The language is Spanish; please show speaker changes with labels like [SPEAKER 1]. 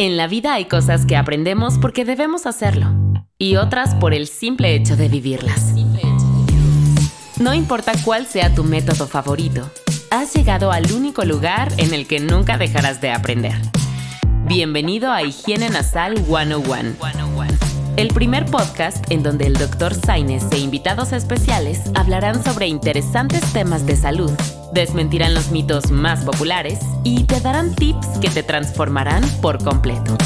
[SPEAKER 1] En la vida hay cosas que aprendemos porque debemos hacerlo y otras por el simple hecho de vivirlas. No importa cuál sea tu método favorito, has llegado al único lugar en el que nunca dejarás de aprender. Bienvenido a Higiene Nasal 101. El primer podcast en donde el Dr. Saines e invitados especiales hablarán sobre interesantes temas de salud, desmentirán los mitos más populares y te darán tips que te transformarán por completo.